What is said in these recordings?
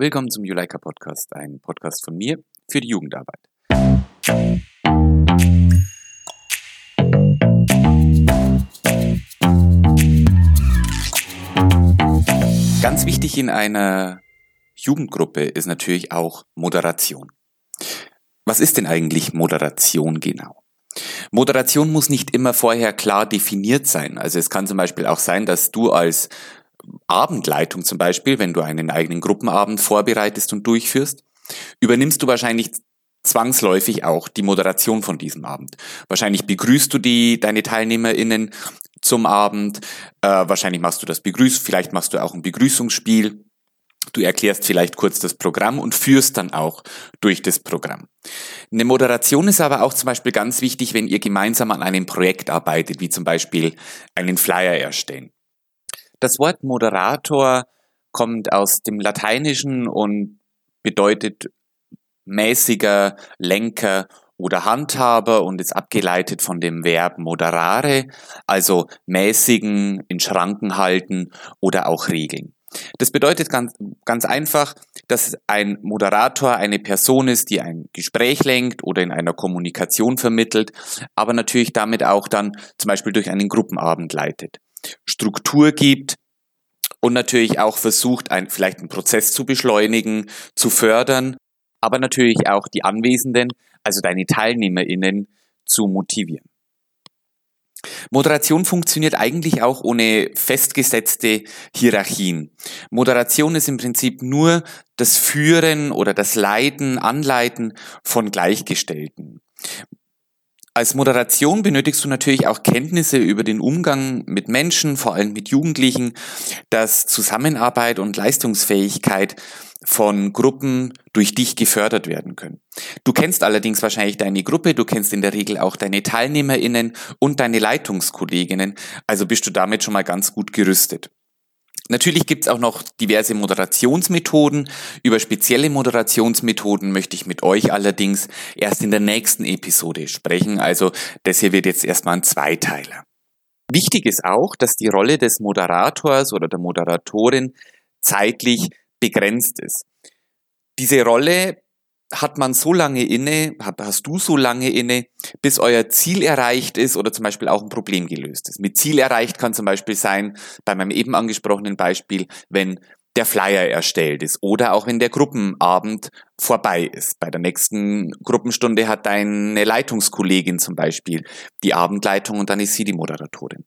Willkommen zum Juleika Podcast, ein Podcast von mir für die Jugendarbeit. Ganz wichtig in einer Jugendgruppe ist natürlich auch Moderation. Was ist denn eigentlich Moderation genau? Moderation muss nicht immer vorher klar definiert sein. Also es kann zum Beispiel auch sein, dass du als Abendleitung zum Beispiel, wenn du einen eigenen Gruppenabend vorbereitest und durchführst, übernimmst du wahrscheinlich zwangsläufig auch die Moderation von diesem Abend. Wahrscheinlich begrüßt du die, deine TeilnehmerInnen zum Abend, äh, wahrscheinlich machst du das Begrüß, vielleicht machst du auch ein Begrüßungsspiel, Du erklärst vielleicht kurz das Programm und führst dann auch durch das Programm. Eine Moderation ist aber auch zum Beispiel ganz wichtig, wenn ihr gemeinsam an einem Projekt arbeitet, wie zum Beispiel einen Flyer erstellen. Das Wort Moderator kommt aus dem Lateinischen und bedeutet mäßiger Lenker oder Handhaber und ist abgeleitet von dem Verb moderare, also mäßigen, in Schranken halten oder auch regeln. Das bedeutet ganz, ganz einfach, dass ein Moderator eine Person ist, die ein Gespräch lenkt oder in einer Kommunikation vermittelt, aber natürlich damit auch dann zum Beispiel durch einen Gruppenabend leitet. Struktur gibt und natürlich auch versucht, ein, vielleicht einen Prozess zu beschleunigen, zu fördern, aber natürlich auch die Anwesenden, also deine TeilnehmerInnen, zu motivieren. Moderation funktioniert eigentlich auch ohne festgesetzte Hierarchien. Moderation ist im Prinzip nur das Führen oder das Leiten, Anleiten von Gleichgestellten. Als Moderation benötigst du natürlich auch Kenntnisse über den Umgang mit Menschen, vor allem mit Jugendlichen, dass Zusammenarbeit und Leistungsfähigkeit von Gruppen durch dich gefördert werden können. Du kennst allerdings wahrscheinlich deine Gruppe, du kennst in der Regel auch deine Teilnehmerinnen und deine Leitungskolleginnen, also bist du damit schon mal ganz gut gerüstet. Natürlich gibt's auch noch diverse Moderationsmethoden. Über spezielle Moderationsmethoden möchte ich mit euch allerdings erst in der nächsten Episode sprechen. Also das hier wird jetzt erstmal ein Zweiteiler. Wichtig ist auch, dass die Rolle des Moderators oder der Moderatorin zeitlich begrenzt ist. Diese Rolle hat man so lange inne, hast du so lange inne, bis euer Ziel erreicht ist oder zum Beispiel auch ein Problem gelöst ist. Mit Ziel erreicht kann zum Beispiel sein, bei meinem eben angesprochenen Beispiel, wenn der Flyer erstellt ist oder auch wenn der Gruppenabend vorbei ist. Bei der nächsten Gruppenstunde hat deine Leitungskollegin zum Beispiel die Abendleitung und dann ist sie die Moderatorin.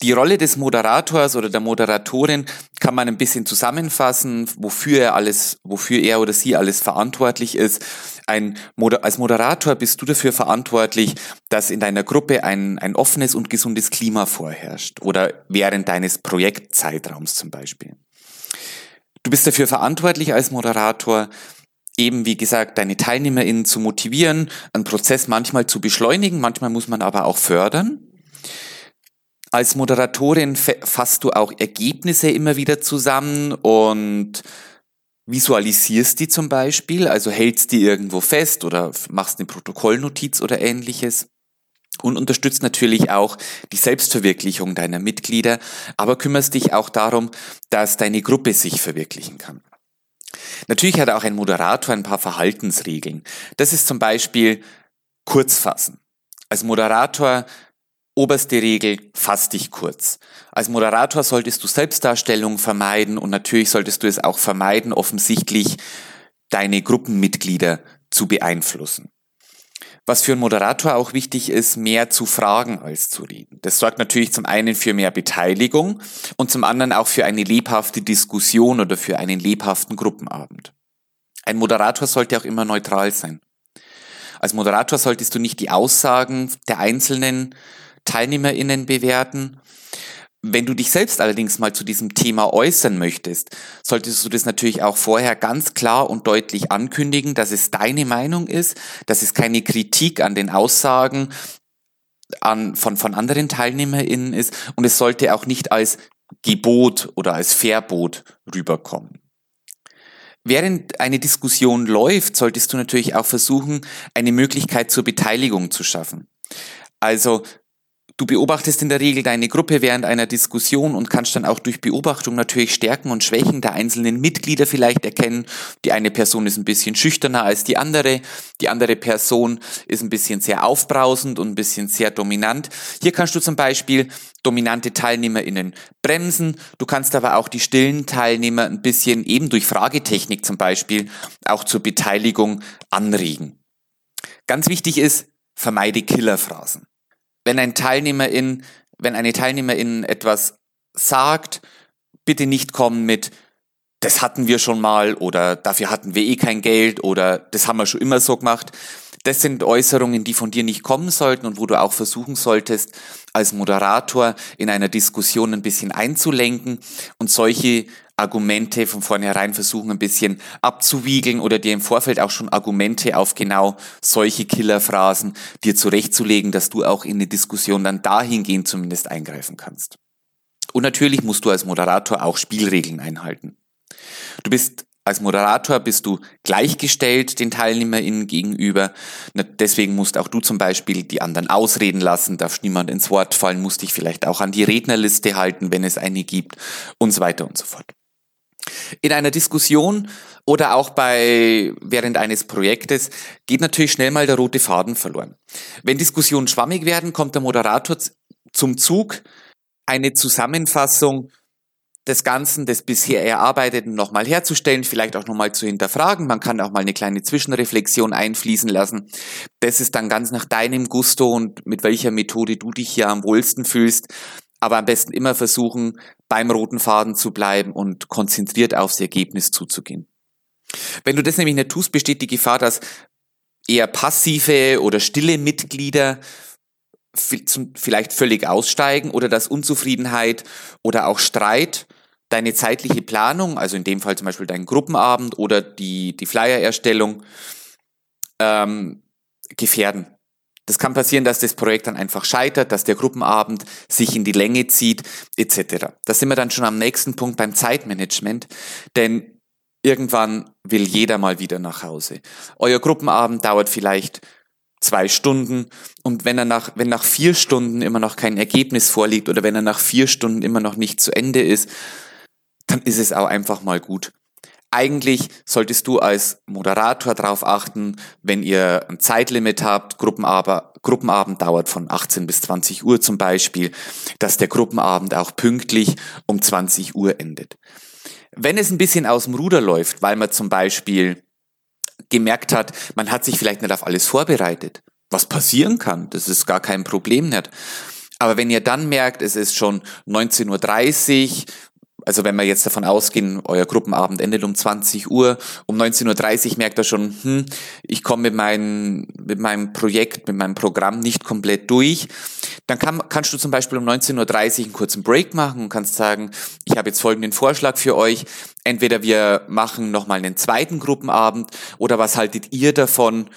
Die Rolle des Moderators oder der Moderatorin kann man ein bisschen zusammenfassen, wofür er alles, wofür er oder sie alles verantwortlich ist. Ein, als Moderator bist du dafür verantwortlich, dass in deiner Gruppe ein, ein offenes und gesundes Klima vorherrscht oder während deines Projektzeitraums zum Beispiel. Du bist dafür verantwortlich als Moderator, eben wie gesagt, deine TeilnehmerInnen zu motivieren, einen Prozess manchmal zu beschleunigen, manchmal muss man aber auch fördern. Als Moderatorin fasst du auch Ergebnisse immer wieder zusammen und visualisierst die zum Beispiel, also hältst die irgendwo fest oder machst eine Protokollnotiz oder ähnliches und unterstützt natürlich auch die Selbstverwirklichung deiner Mitglieder, aber kümmerst dich auch darum, dass deine Gruppe sich verwirklichen kann. Natürlich hat auch ein Moderator ein paar Verhaltensregeln. Das ist zum Beispiel kurz fassen. Als Moderator Oberste Regel, fass dich kurz. Als Moderator solltest du Selbstdarstellung vermeiden und natürlich solltest du es auch vermeiden, offensichtlich deine Gruppenmitglieder zu beeinflussen. Was für einen Moderator auch wichtig ist, mehr zu fragen als zu reden. Das sorgt natürlich zum einen für mehr Beteiligung und zum anderen auch für eine lebhafte Diskussion oder für einen lebhaften Gruppenabend. Ein Moderator sollte auch immer neutral sein. Als Moderator solltest du nicht die Aussagen der Einzelnen TeilnehmerInnen bewerten. Wenn du dich selbst allerdings mal zu diesem Thema äußern möchtest, solltest du das natürlich auch vorher ganz klar und deutlich ankündigen, dass es deine Meinung ist, dass es keine Kritik an den Aussagen an, von, von anderen TeilnehmerInnen ist und es sollte auch nicht als Gebot oder als Verbot rüberkommen. Während eine Diskussion läuft, solltest du natürlich auch versuchen, eine Möglichkeit zur Beteiligung zu schaffen. Also Du beobachtest in der Regel deine Gruppe während einer Diskussion und kannst dann auch durch Beobachtung natürlich Stärken und Schwächen der einzelnen Mitglieder vielleicht erkennen. Die eine Person ist ein bisschen schüchterner als die andere, die andere Person ist ein bisschen sehr aufbrausend und ein bisschen sehr dominant. Hier kannst du zum Beispiel dominante TeilnehmerInnen bremsen. Du kannst aber auch die stillen Teilnehmer ein bisschen eben durch Fragetechnik zum Beispiel auch zur Beteiligung anregen. Ganz wichtig ist, vermeide Killerphrasen wenn ein Teilnehmerin, wenn eine Teilnehmerin etwas sagt, bitte nicht kommen mit, das hatten wir schon mal oder dafür hatten wir eh kein Geld oder das haben wir schon immer so gemacht. Das sind Äußerungen, die von dir nicht kommen sollten und wo du auch versuchen solltest, als Moderator in einer Diskussion ein bisschen einzulenken und solche Argumente von vornherein versuchen, ein bisschen abzuwiegeln oder dir im Vorfeld auch schon Argumente auf genau solche Killerphrasen dir zurechtzulegen, dass du auch in eine Diskussion dann dahingehend zumindest eingreifen kannst. Und natürlich musst du als Moderator auch Spielregeln einhalten. Du bist als Moderator bist du gleichgestellt den TeilnehmerInnen gegenüber. Deswegen musst auch du zum Beispiel die anderen ausreden lassen, darfst niemand ins Wort fallen, musst dich vielleicht auch an die Rednerliste halten, wenn es eine gibt und so weiter und so fort. In einer Diskussion oder auch bei, während eines Projektes geht natürlich schnell mal der rote Faden verloren. Wenn Diskussionen schwammig werden, kommt der Moderator zum Zug, eine Zusammenfassung des Ganzen, des bisher Erarbeiteten nochmal herzustellen, vielleicht auch nochmal zu hinterfragen. Man kann auch mal eine kleine Zwischenreflexion einfließen lassen. Das ist dann ganz nach deinem Gusto und mit welcher Methode du dich hier am wohlsten fühlst aber am besten immer versuchen, beim roten Faden zu bleiben und konzentriert aufs Ergebnis zuzugehen. Wenn du das nämlich nicht tust, besteht die Gefahr, dass eher passive oder stille Mitglieder vielleicht völlig aussteigen oder dass Unzufriedenheit oder auch Streit deine zeitliche Planung, also in dem Fall zum Beispiel dein Gruppenabend oder die, die Flyer-Erstellung, ähm, gefährden. Das kann passieren, dass das Projekt dann einfach scheitert, dass der Gruppenabend sich in die Länge zieht, etc. Da sind wir dann schon am nächsten Punkt beim Zeitmanagement, denn irgendwann will jeder mal wieder nach Hause. Euer Gruppenabend dauert vielleicht zwei Stunden und wenn er nach, wenn nach vier Stunden immer noch kein Ergebnis vorliegt oder wenn er nach vier Stunden immer noch nicht zu Ende ist, dann ist es auch einfach mal gut. Eigentlich solltest du als Moderator darauf achten, wenn ihr ein Zeitlimit habt, Gruppenabend, Gruppenabend dauert von 18 bis 20 Uhr zum Beispiel, dass der Gruppenabend auch pünktlich um 20 Uhr endet. Wenn es ein bisschen aus dem Ruder läuft, weil man zum Beispiel gemerkt hat, man hat sich vielleicht nicht auf alles vorbereitet, was passieren kann, das ist gar kein Problem nicht. Aber wenn ihr dann merkt, es ist schon 19.30 Uhr also wenn wir jetzt davon ausgehen, euer Gruppenabend endet um 20 Uhr, um 19.30 Uhr merkt er schon, hm, ich komme mit, mein, mit meinem Projekt, mit meinem Programm nicht komplett durch, dann kann, kannst du zum Beispiel um 19.30 Uhr einen kurzen Break machen und kannst sagen, ich habe jetzt folgenden Vorschlag für euch. Entweder wir machen nochmal einen zweiten Gruppenabend oder was haltet ihr davon,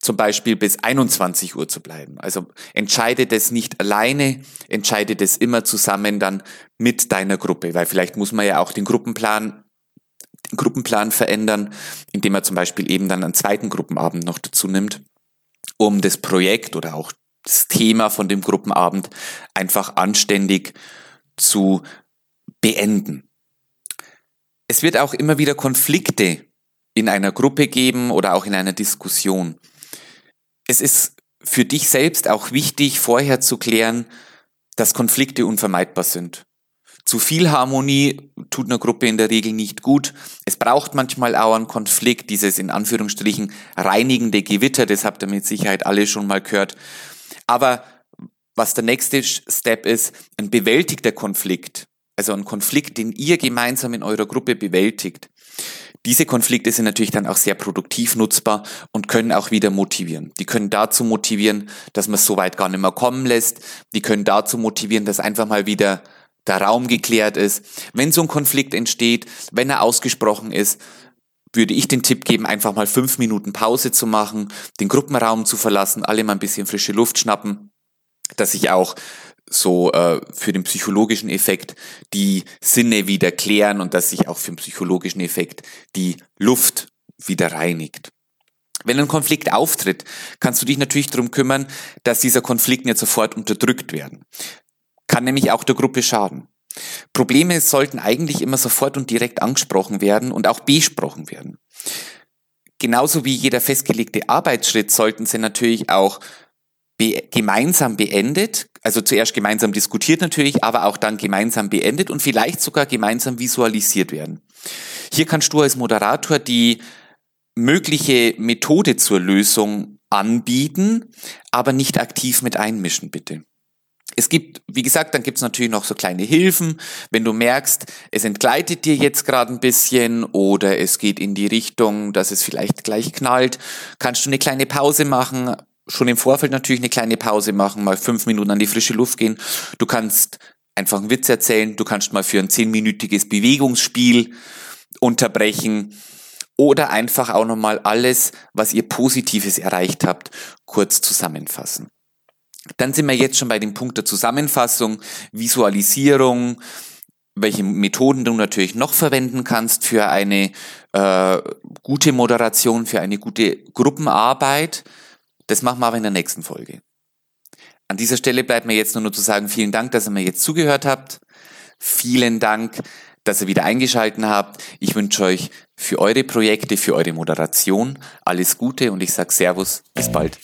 zum Beispiel bis 21 Uhr zu bleiben. Also entscheidet es nicht alleine, entscheidet es immer zusammen dann mit deiner Gruppe, weil vielleicht muss man ja auch den Gruppenplan den Gruppenplan verändern, indem man zum Beispiel eben dann einen zweiten Gruppenabend noch dazu nimmt, um das Projekt oder auch das Thema von dem Gruppenabend einfach anständig zu beenden. Es wird auch immer wieder Konflikte in einer Gruppe geben oder auch in einer Diskussion es ist für dich selbst auch wichtig, vorher zu klären, dass Konflikte unvermeidbar sind. Zu viel Harmonie tut einer Gruppe in der Regel nicht gut. Es braucht manchmal auch einen Konflikt, dieses in Anführungsstrichen reinigende Gewitter, das habt ihr mit Sicherheit alle schon mal gehört. Aber was der nächste Step ist, ein bewältigter Konflikt, also ein Konflikt, den ihr gemeinsam in eurer Gruppe bewältigt, diese Konflikte sind natürlich dann auch sehr produktiv nutzbar und können auch wieder motivieren. Die können dazu motivieren, dass man es so weit gar nicht mehr kommen lässt. Die können dazu motivieren, dass einfach mal wieder der Raum geklärt ist. Wenn so ein Konflikt entsteht, wenn er ausgesprochen ist, würde ich den Tipp geben, einfach mal fünf Minuten Pause zu machen, den Gruppenraum zu verlassen, alle mal ein bisschen frische Luft schnappen, dass sich auch so äh, für den psychologischen Effekt die Sinne wieder klären und dass sich auch für den psychologischen Effekt die Luft wieder reinigt. Wenn ein Konflikt auftritt, kannst du dich natürlich darum kümmern, dass dieser Konflikt nicht sofort unterdrückt werden. Kann nämlich auch der Gruppe schaden. Probleme sollten eigentlich immer sofort und direkt angesprochen werden und auch besprochen werden. Genauso wie jeder festgelegte Arbeitsschritt sollten sie natürlich auch be gemeinsam beendet, also zuerst gemeinsam diskutiert natürlich, aber auch dann gemeinsam beendet und vielleicht sogar gemeinsam visualisiert werden. Hier kannst du als Moderator die mögliche Methode zur Lösung anbieten, aber nicht aktiv mit einmischen, bitte. Es gibt, wie gesagt, dann gibt es natürlich noch so kleine Hilfen. Wenn du merkst, es entgleitet dir jetzt gerade ein bisschen oder es geht in die Richtung, dass es vielleicht gleich knallt, kannst du eine kleine Pause machen. Schon im Vorfeld natürlich eine kleine Pause machen, mal fünf Minuten an die frische Luft gehen. Du kannst einfach einen Witz erzählen, du kannst mal für ein zehnminütiges Bewegungsspiel unterbrechen oder einfach auch nochmal alles, was ihr Positives erreicht habt, kurz zusammenfassen. Dann sind wir jetzt schon bei dem Punkt der Zusammenfassung, Visualisierung, welche Methoden du natürlich noch verwenden kannst für eine äh, gute Moderation, für eine gute Gruppenarbeit. Das machen wir aber in der nächsten Folge. An dieser Stelle bleibt mir jetzt nur noch zu sagen, vielen Dank, dass ihr mir jetzt zugehört habt. Vielen Dank, dass ihr wieder eingeschalten habt. Ich wünsche euch für eure Projekte, für eure Moderation alles Gute und ich sage Servus, bis bald.